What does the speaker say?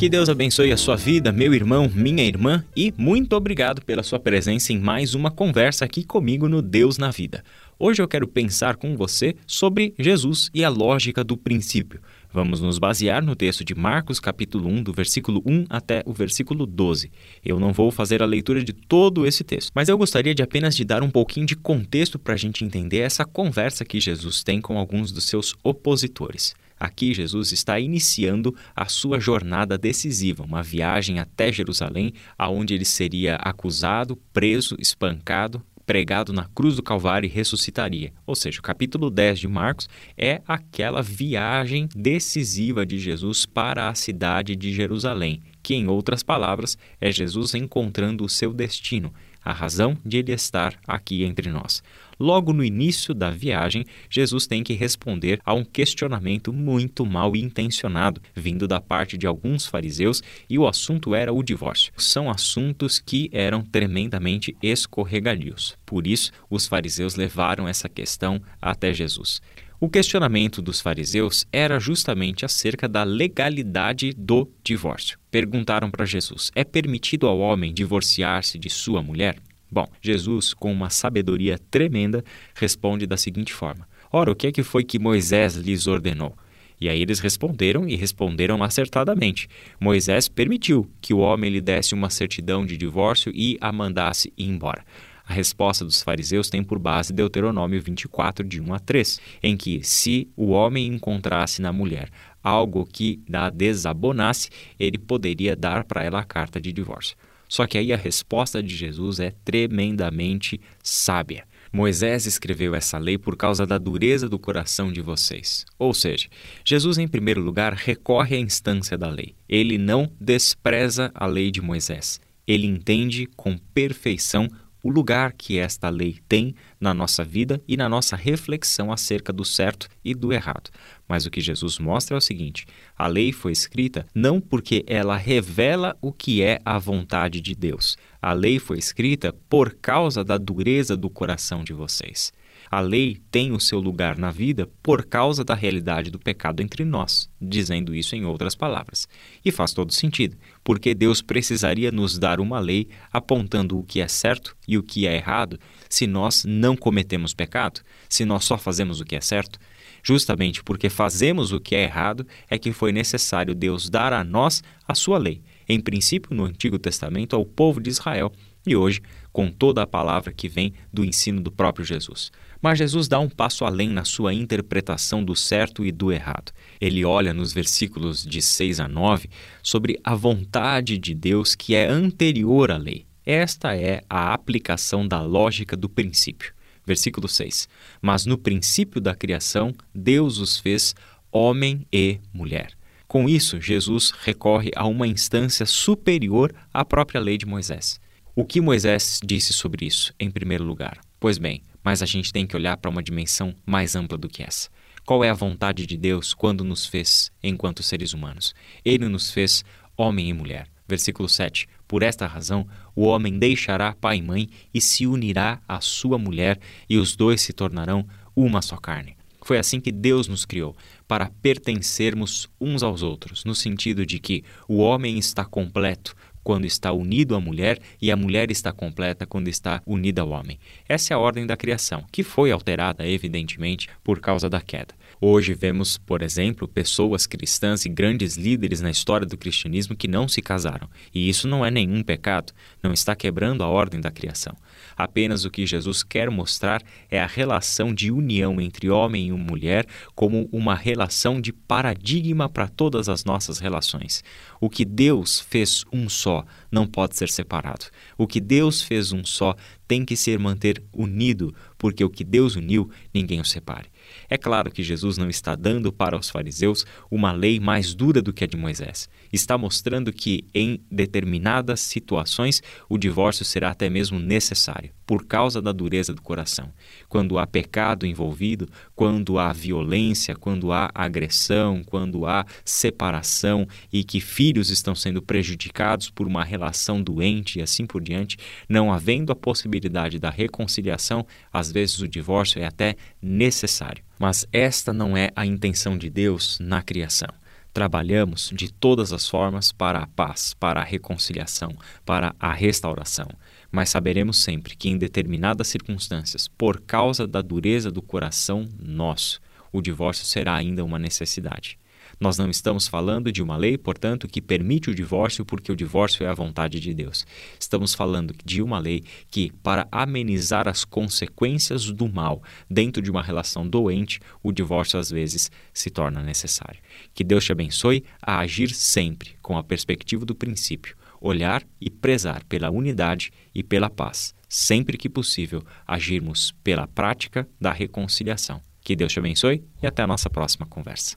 Que Deus abençoe a sua vida, meu irmão, minha irmã, e muito obrigado pela sua presença em mais uma conversa aqui comigo no Deus na Vida. Hoje eu quero pensar com você sobre Jesus e a lógica do princípio. Vamos nos basear no texto de Marcos, capítulo 1, do versículo 1 até o versículo 12. Eu não vou fazer a leitura de todo esse texto, mas eu gostaria de apenas de dar um pouquinho de contexto para a gente entender essa conversa que Jesus tem com alguns dos seus opositores. Aqui Jesus está iniciando a sua jornada decisiva, uma viagem até Jerusalém, aonde ele seria acusado, preso, espancado, pregado na cruz do Calvário e ressuscitaria. Ou seja, o capítulo 10 de Marcos é aquela viagem decisiva de Jesus para a cidade de Jerusalém, que, em outras palavras, é Jesus encontrando o seu destino, a razão de ele estar aqui entre nós. Logo no início da viagem, Jesus tem que responder a um questionamento muito mal intencionado, vindo da parte de alguns fariseus, e o assunto era o divórcio. São assuntos que eram tremendamente escorregadios. Por isso, os fariseus levaram essa questão até Jesus. O questionamento dos fariseus era justamente acerca da legalidade do divórcio. Perguntaram para Jesus: é permitido ao homem divorciar-se de sua mulher? Bom, Jesus, com uma sabedoria tremenda, responde da seguinte forma: Ora, o que é que foi que Moisés lhes ordenou? E aí eles responderam e responderam acertadamente. Moisés permitiu que o homem lhe desse uma certidão de divórcio e a mandasse ir embora. A resposta dos fariseus tem por base Deuteronômio 24, de 1 a 3, em que, se o homem encontrasse na mulher algo que a desabonasse, ele poderia dar para ela a carta de divórcio. Só que aí a resposta de Jesus é tremendamente sábia. Moisés escreveu essa lei por causa da dureza do coração de vocês. Ou seja, Jesus, em primeiro lugar, recorre à instância da lei. Ele não despreza a lei de Moisés. Ele entende com perfeição o lugar que esta lei tem na nossa vida e na nossa reflexão acerca do certo e do errado. Mas o que Jesus mostra é o seguinte: a lei foi escrita não porque ela revela o que é a vontade de Deus. A lei foi escrita por causa da dureza do coração de vocês. A lei tem o seu lugar na vida por causa da realidade do pecado entre nós, dizendo isso em outras palavras. E faz todo sentido, porque Deus precisaria nos dar uma lei apontando o que é certo e o que é errado se nós não cometemos pecado, se nós só fazemos o que é certo. Justamente porque fazemos o que é errado é que foi necessário Deus dar a nós a sua lei, em princípio no Antigo Testamento ao povo de Israel e hoje com toda a palavra que vem do ensino do próprio Jesus. Mas Jesus dá um passo além na sua interpretação do certo e do errado. Ele olha nos versículos de 6 a 9 sobre a vontade de Deus que é anterior à lei. Esta é a aplicação da lógica do princípio. Versículo 6: Mas no princípio da criação, Deus os fez homem e mulher. Com isso, Jesus recorre a uma instância superior à própria lei de Moisés. O que Moisés disse sobre isso, em primeiro lugar? Pois bem, mas a gente tem que olhar para uma dimensão mais ampla do que essa. Qual é a vontade de Deus quando nos fez enquanto seres humanos? Ele nos fez homem e mulher. Versículo 7. Por esta razão, o homem deixará pai e mãe e se unirá à sua mulher, e os dois se tornarão uma só carne. Foi assim que Deus nos criou, para pertencermos uns aos outros, no sentido de que o homem está completo quando está unido à mulher e a mulher está completa quando está unida ao homem. Essa é a ordem da criação, que foi alterada, evidentemente, por causa da queda. Hoje vemos, por exemplo, pessoas cristãs e grandes líderes na história do cristianismo que não se casaram. E isso não é nenhum pecado, não está quebrando a ordem da criação. Apenas o que Jesus quer mostrar é a relação de união entre homem e mulher como uma relação de paradigma para todas as nossas relações. O que Deus fez um só não pode ser separado. O que Deus fez um só tem que ser manter unido, porque o que Deus uniu, ninguém o separe. É claro que Jesus não está dando para os fariseus uma lei mais dura do que a de Moisés. Está mostrando que, em determinadas situações, o divórcio será até mesmo necessário. Por causa da dureza do coração. Quando há pecado envolvido, quando há violência, quando há agressão, quando há separação e que filhos estão sendo prejudicados por uma relação doente e assim por diante, não havendo a possibilidade da reconciliação, às vezes o divórcio é até necessário. Mas esta não é a intenção de Deus na criação. Trabalhamos de todas as formas para a paz, para a reconciliação, para a restauração, mas saberemos sempre que, em determinadas circunstâncias, por causa da dureza do coração nosso, o divórcio será ainda uma necessidade. Nós não estamos falando de uma lei, portanto, que permite o divórcio porque o divórcio é a vontade de Deus. Estamos falando de uma lei que, para amenizar as consequências do mal dentro de uma relação doente, o divórcio às vezes se torna necessário. Que Deus te abençoe a agir sempre com a perspectiva do princípio, olhar e prezar pela unidade e pela paz, sempre que possível, agirmos pela prática da reconciliação. Que Deus te abençoe e até a nossa próxima conversa.